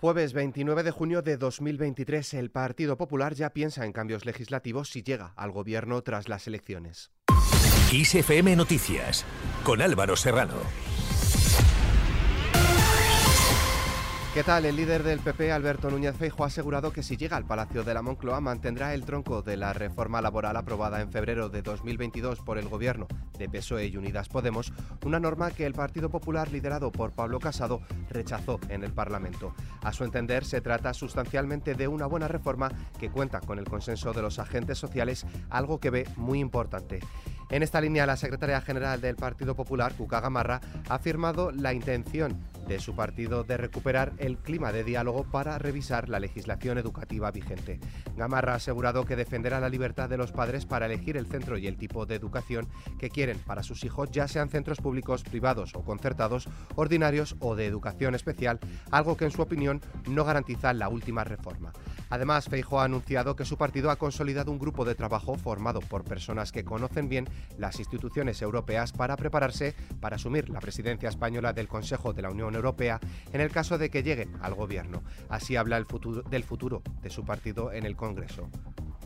Jueves 29 de junio de 2023, el Partido Popular ya piensa en cambios legislativos si llega al gobierno tras las elecciones. Noticias, con Álvaro Serrano. ¿Qué tal? El líder del PP, Alberto Núñez Feijo, ha asegurado que si llega al Palacio de la Moncloa mantendrá el tronco de la reforma laboral aprobada en febrero de 2022 por el gobierno de PSOE y Unidas Podemos, una norma que el Partido Popular liderado por Pablo Casado rechazó en el Parlamento. A su entender, se trata sustancialmente de una buena reforma que cuenta con el consenso de los agentes sociales, algo que ve muy importante. En esta línea, la secretaria general del Partido Popular, Cuca Gamarra, ha afirmado la intención de su partido de recuperar el clima de diálogo para revisar la legislación educativa vigente. Gamarra ha asegurado que defenderá la libertad de los padres para elegir el centro y el tipo de educación que quieren para sus hijos, ya sean centros públicos, privados o concertados, ordinarios o de educación especial, algo que en su opinión no garantiza la última reforma. Además, Feijo ha anunciado que su partido ha consolidado un grupo de trabajo formado por personas que conocen bien las instituciones europeas para prepararse para asumir la presidencia española del Consejo de la Unión Europea en el caso de que llegue al gobierno. Así habla el del futuro de su partido en el Congreso.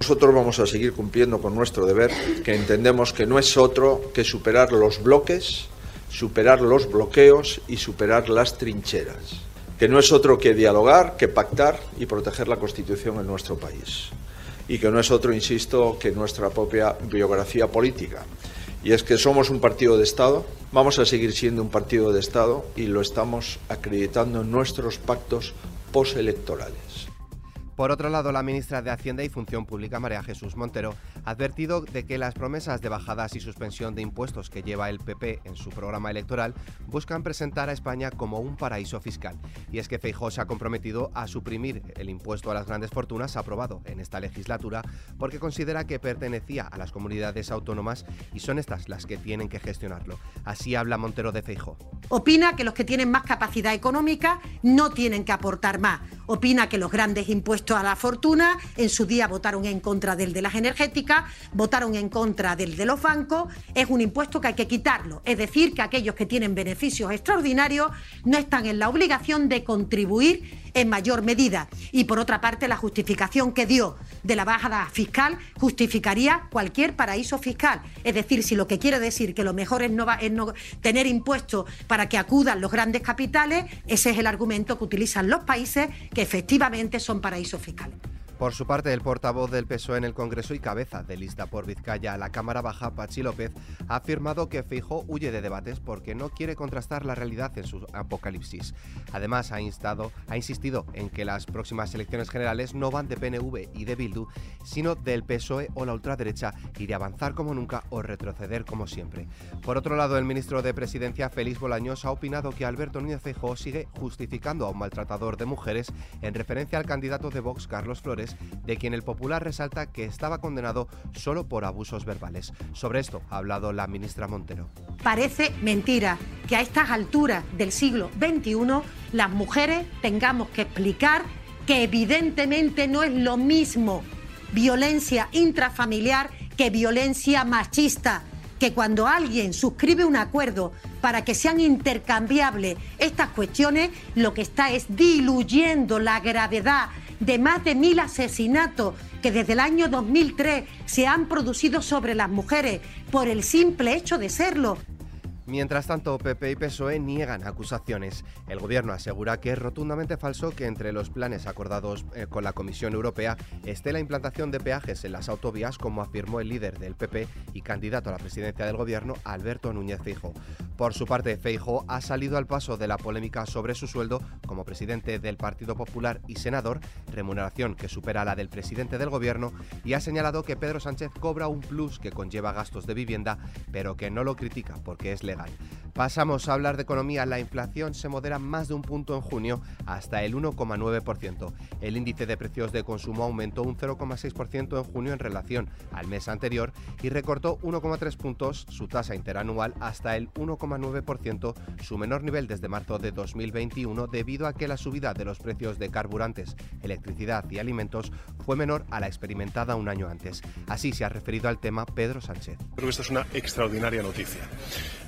Nosotros vamos a seguir cumpliendo con nuestro deber, que entendemos que no es otro que superar los bloques, superar los bloqueos y superar las trincheras, que no es otro que dialogar, que pactar y proteger la Constitución en nuestro país y que no es otro, insisto, que nuestra propia biografía política. Y es que somos un partido de Estado, vamos a seguir siendo un partido de Estado y lo estamos acreditando en nuestros pactos postelectorales. Por otro lado, la ministra de Hacienda y Función Pública, María Jesús Montero, ha advertido de que las promesas de bajadas y suspensión de impuestos que lleva el PP en su programa electoral buscan presentar a España como un paraíso fiscal. Y es que Feijóo se ha comprometido a suprimir el impuesto a las grandes fortunas aprobado en esta legislatura porque considera que pertenecía a las comunidades autónomas y son estas las que tienen que gestionarlo. Así habla Montero de Feijóo. Opina que los que tienen más capacidad económica no tienen que aportar más. Opina que los grandes impuestos a la fortuna, en su día votaron en contra del de las energéticas, votaron en contra del de los bancos, es un impuesto que hay que quitarlo. Es decir, que aquellos que tienen beneficios extraordinarios no están en la obligación de contribuir en mayor medida. Y por otra parte, la justificación que dio de la bajada fiscal justificaría cualquier paraíso fiscal. Es decir, si lo que quiere decir que lo mejor es no, es no tener impuestos para que acudan los grandes capitales, ese es el argumento que utilizan los países que efectivamente son paraísos fiscales. Por su parte, el portavoz del PSOE en el Congreso y cabeza de lista por Vizcaya a la Cámara Baja, Pachi López, ha afirmado que Feijóo huye de debates porque no quiere contrastar la realidad en su apocalipsis. Además, ha, instado, ha insistido en que las próximas elecciones generales no van de PNV y de Bildu, sino del PSOE o la ultraderecha y de avanzar como nunca o retroceder como siempre. Por otro lado, el ministro de Presidencia, Félix Bolaños, ha opinado que Alberto Núñez Feijóo sigue justificando a un maltratador de mujeres en referencia al candidato de Vox, Carlos Flores, de quien el Popular resalta que estaba condenado solo por abusos verbales. Sobre esto ha hablado la ministra Montero. Parece mentira que a estas alturas del siglo XXI las mujeres tengamos que explicar que evidentemente no es lo mismo violencia intrafamiliar que violencia machista que cuando alguien suscribe un acuerdo para que sean intercambiables estas cuestiones, lo que está es diluyendo la gravedad de más de mil asesinatos que desde el año 2003 se han producido sobre las mujeres por el simple hecho de serlo. Mientras tanto, PP y PSOE niegan acusaciones. El gobierno asegura que es rotundamente falso que entre los planes acordados eh, con la Comisión Europea esté la implantación de peajes en las autovías, como afirmó el líder del PP y candidato a la presidencia del gobierno, Alberto Núñez Feijo. Por su parte, Feijo ha salido al paso de la polémica sobre su sueldo como presidente del Partido Popular y senador, remuneración que supera la del presidente del gobierno, y ha señalado que Pedro Sánchez cobra un plus que conlleva gastos de vivienda, pero que no lo critica porque es legal Pasamos a hablar de economía. La inflación se modera más de un punto en junio hasta el 1,9%. El índice de precios de consumo aumentó un 0,6% en junio en relación al mes anterior y recortó 1,3 puntos su tasa interanual hasta el 1,5%. 0,9%, su menor nivel desde marzo de 2021 debido a que la subida de los precios de carburantes, electricidad y alimentos fue menor a la experimentada un año antes. Así se ha referido al tema Pedro Sánchez. Creo que esto es una extraordinaria noticia.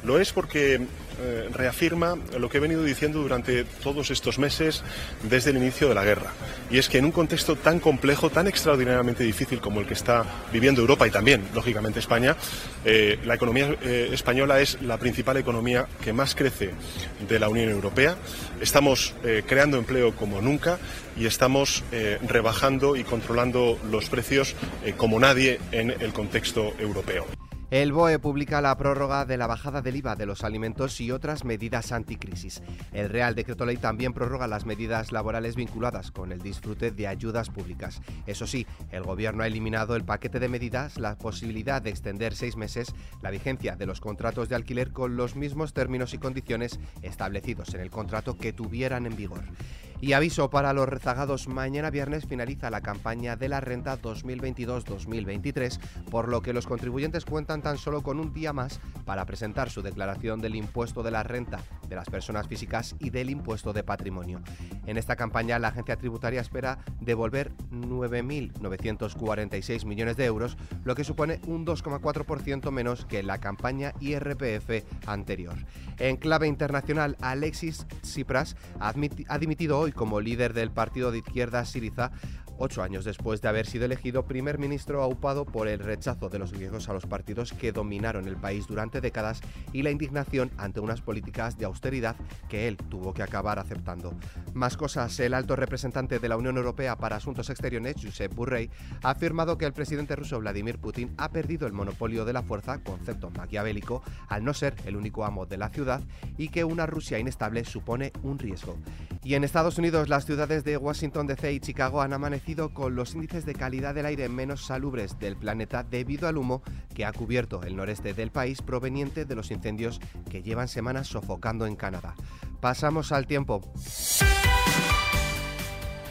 Lo es porque eh, reafirma lo que he venido diciendo durante todos estos meses desde el inicio de la guerra. Y es que en un contexto tan complejo, tan extraordinariamente difícil como el que está viviendo Europa y también, lógicamente, España, eh, la economía eh, española es la principal economía que más crece de la Unión Europea. Estamos creando empleo como nunca y estamos rebajando y controlando los precios como nadie en el contexto europeo. El BOE publica la prórroga de la bajada del IVA de los alimentos y otras medidas anticrisis. El Real Decreto Ley también prorroga las medidas laborales vinculadas con el disfrute de ayudas públicas. Eso sí, el Gobierno ha eliminado el paquete de medidas, la posibilidad de extender seis meses la vigencia de los contratos de alquiler con los mismos términos y condiciones establecidos en el contrato que tuvieran en vigor. Y aviso para los rezagados, mañana viernes finaliza la campaña de la renta 2022-2023, por lo que los contribuyentes cuentan tan solo con un día más para presentar su declaración del impuesto de la renta de las personas físicas y del impuesto de patrimonio. En esta campaña la agencia tributaria espera devolver 9.946 millones de euros, lo que supone un 2,4% menos que la campaña IRPF anterior. En clave internacional, Alexis Tsipras ha, dimitido hoy como líder del partido de izquierda Siriza ocho años después de haber sido elegido primer ministro aupado por el rechazo de los griegos a los partidos que dominaron el país durante décadas y la indignación ante unas políticas de austeridad que él tuvo que acabar aceptando. Más cosas, el alto representante de la Unión Europea para Asuntos Exteriores, Josep Burrell, ha afirmado que el presidente ruso Vladimir Putin ha perdido el monopolio de la fuerza, concepto maquiavélico, al no ser el único amo de la ciudad y que una Rusia inestable supone un riesgo. Y en Estados Unidos, las ciudades de Washington DC y Chicago han amanecido con los índices de calidad del aire menos salubres del planeta debido al humo que ha cubierto el noreste del país proveniente de los incendios que llevan semanas sofocando en Canadá. Pasamos al tiempo.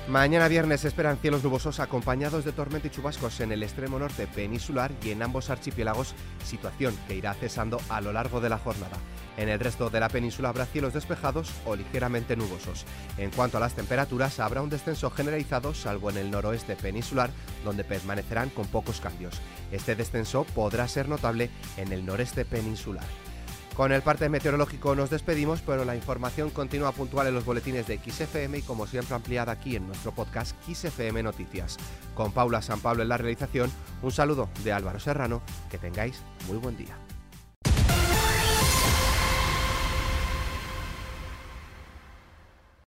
Mañana viernes esperan cielos nubosos acompañados de tormenta y chubascos en el extremo norte peninsular y en ambos archipiélagos, situación que irá cesando a lo largo de la jornada. En el resto de la península habrá cielos despejados o ligeramente nubosos. En cuanto a las temperaturas, habrá un descenso generalizado, salvo en el noroeste peninsular, donde permanecerán con pocos cambios. Este descenso podrá ser notable en el noreste peninsular. Con el parte meteorológico nos despedimos, pero la información continúa puntual en los boletines de XFM y como siempre ampliada aquí en nuestro podcast XFM Noticias. Con Paula San Pablo en la realización, un saludo de Álvaro Serrano, que tengáis muy buen día.